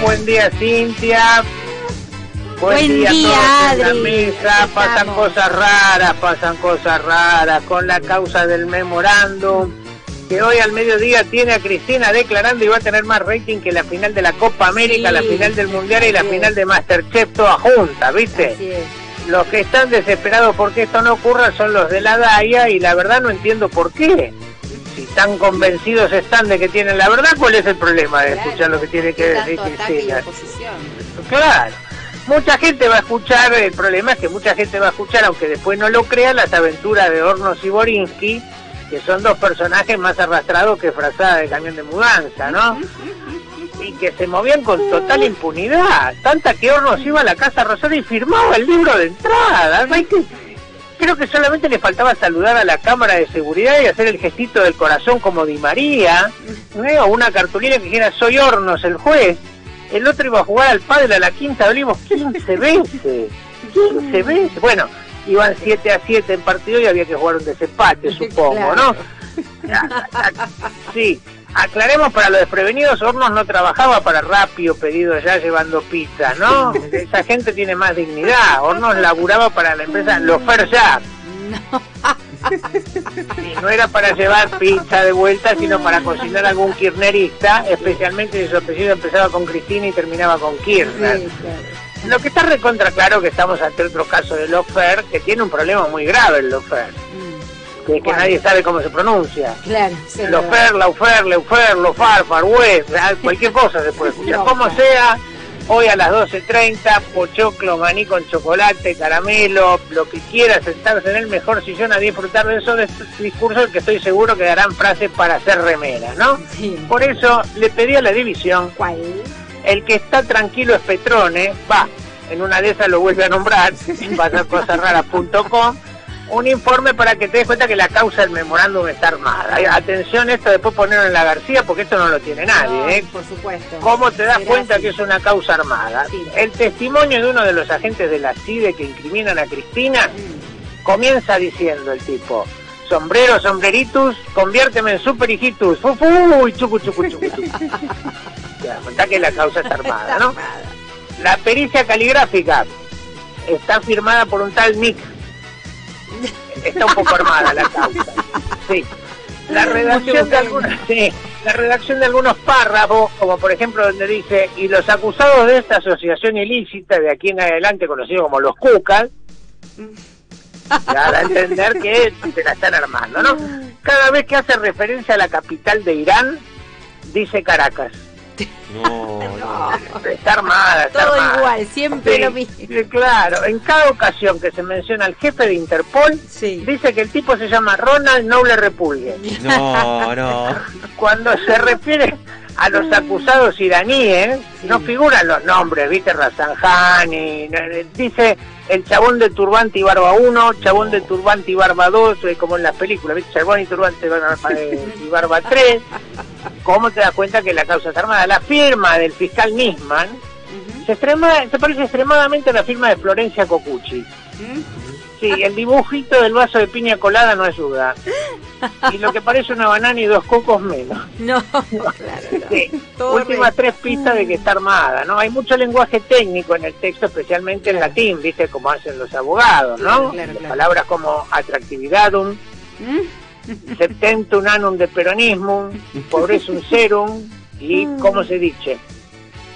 buen día Cintia. Buen, día, a todos en la mesa. Pasan cosas raras, pasan cosas raras con la causa del memorándum. Que hoy al mediodía tiene a Cristina declarando y va a tener más rating que la final de la Copa América, la final del Mundial y la final de Masterchef toda junta, ¿viste? Los que están desesperados porque esto no ocurra son los de la DAIA y la verdad no entiendo por qué tan convencidos están de que tienen la verdad, ¿cuál es el problema de escuchar lo que tiene que decir Cristina? Claro. Mucha gente va a escuchar, el problema es que mucha gente va a escuchar, aunque después no lo crea, las aventuras de Hornos y Borinsky, que son dos personajes más arrastrados que frazada de camión de mudanza, ¿no? Y que se movían con total impunidad, tanta que Hornos iba a la Casa Rosada y firmaba el libro de entrada. Hay que, creo que solamente le faltaba saludar a la cámara de seguridad y hacer el gestito del corazón como Di María, o una cartulina que dijera soy Hornos el juez. El otro iba a jugar al padre a la quinta Olivos 15 veces. 15 veces. Bueno, iban 7 a 7 en partido y había que jugar un desempate, supongo, ¿no? Sí, aclaremos para los desprevenidos, Hornos no trabajaba para rápido pedido ya llevando pizza, ¿no? Esa gente tiene más dignidad. Hornos laburaba para la empresa Lofer Ya. Y no era para llevar pizza de vuelta, sino para cocinar algún kirnerista, especialmente si su apellido empezaba con Cristina y terminaba con Kirchner. Lo que está recontra claro que estamos ante otro caso de Lofer, que tiene un problema muy grave el Lofer que, que nadie sabe cómo se pronuncia. Claro, Lofer, Laufer, Leufer, Lofar, Farweb, cualquier cosa se puede escuchar. Como sea, hoy a las 12.30, pochoclo, maní con chocolate, caramelo, lo que quiera, sentarse en el mejor sillón a disfrutar de esos discursos que estoy seguro que darán frases para hacer remera, ¿no? Por eso le pedí a la división, ¿Cuál? el que está tranquilo es Petrone, va, en una de esas lo vuelve a nombrar, en pasarcosasraras.com, un informe para que te des cuenta que la causa del memorándum está armada. Atención, esto después ponerlo en la García porque esto no lo tiene nadie. ¿eh? Por supuesto. ¿Cómo te das cuenta que es una causa armada? El testimonio de uno de los agentes de la CIDE que incriminan a Cristina mm. comienza diciendo el tipo, sombrero, sombreritus, conviérteme en super hijitus. Uy, chucu, chucu, chucu, chucu. cuenta que la causa está armada, ¿no? La pericia caligráfica está firmada por un tal Nick está un poco armada la causa. Sí. La redacción de algunos, la redacción de algunos párrafos, como por ejemplo donde dice, y los acusados de esta asociación ilícita de aquí en adelante conocido como los cucas, ya da a entender que se la están armando, ¿no? Cada vez que hace referencia a la capital de Irán, dice Caracas. No, Está armada, está Todo armada. Igual, siempre Sí, lo mismo. claro, en cada ocasión que se menciona al jefe de Interpol, Sí. dice que el tipo se llama Ronald Noble Repulgue. no, no. Cuando se refiere a los acusados iraníes, no figuran los nombres, ¿viste? Razanjani, no, eh, dice el chabón de turbante y barba 1, chabón de turbante y barba 2, eh, como en las películas, ¿viste? Chabón y turbante y barba, eh, y barba 3. ¿Cómo te das cuenta que la causa es armada? La firma del fiscal Nisman se, extrema- se parece extremadamente a la firma de Florencia Cocucci. Sí, el dibujito del vaso de piña colada no ayuda. Y lo que parece una banana y dos cocos menos. No, claro. no. Sí. Todo Últimas re- tres pistas de que está armada, ¿no? Hay mucho lenguaje técnico en el texto, especialmente en latín, ¿viste? Como hacen los abogados, ¿no? Claro, claro, claro. Palabras como atractividadum, ¿Mm? septentum anum de peronismum, pobresum serum y Mm. ¿cómo se dice?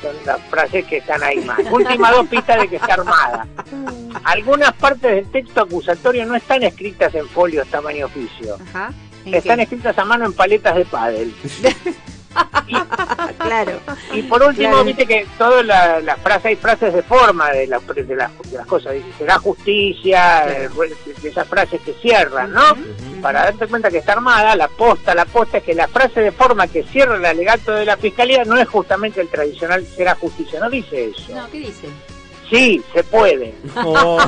Son las frases que están ahí más. Últimas dos pistas de que está armada. Algunas partes del texto acusatorio no están escritas en folios tamaño oficio. Ajá. ¿En Están qué? escritas a mano en paletas de pádel. Claro. Y por último, Claro. viste que todas las la frases, hay frases de forma de, la- de, las- de las cosas. Dice, será justicia, de esas frases que cierran, ¿no? Para darte cuenta que está armada, la posta, la posta es que la frase de forma que cierra el alegato de la fiscalía no es justamente el tradicional será justicia, no dice eso. No, ¿qué dice? Sí, se puede. Oh.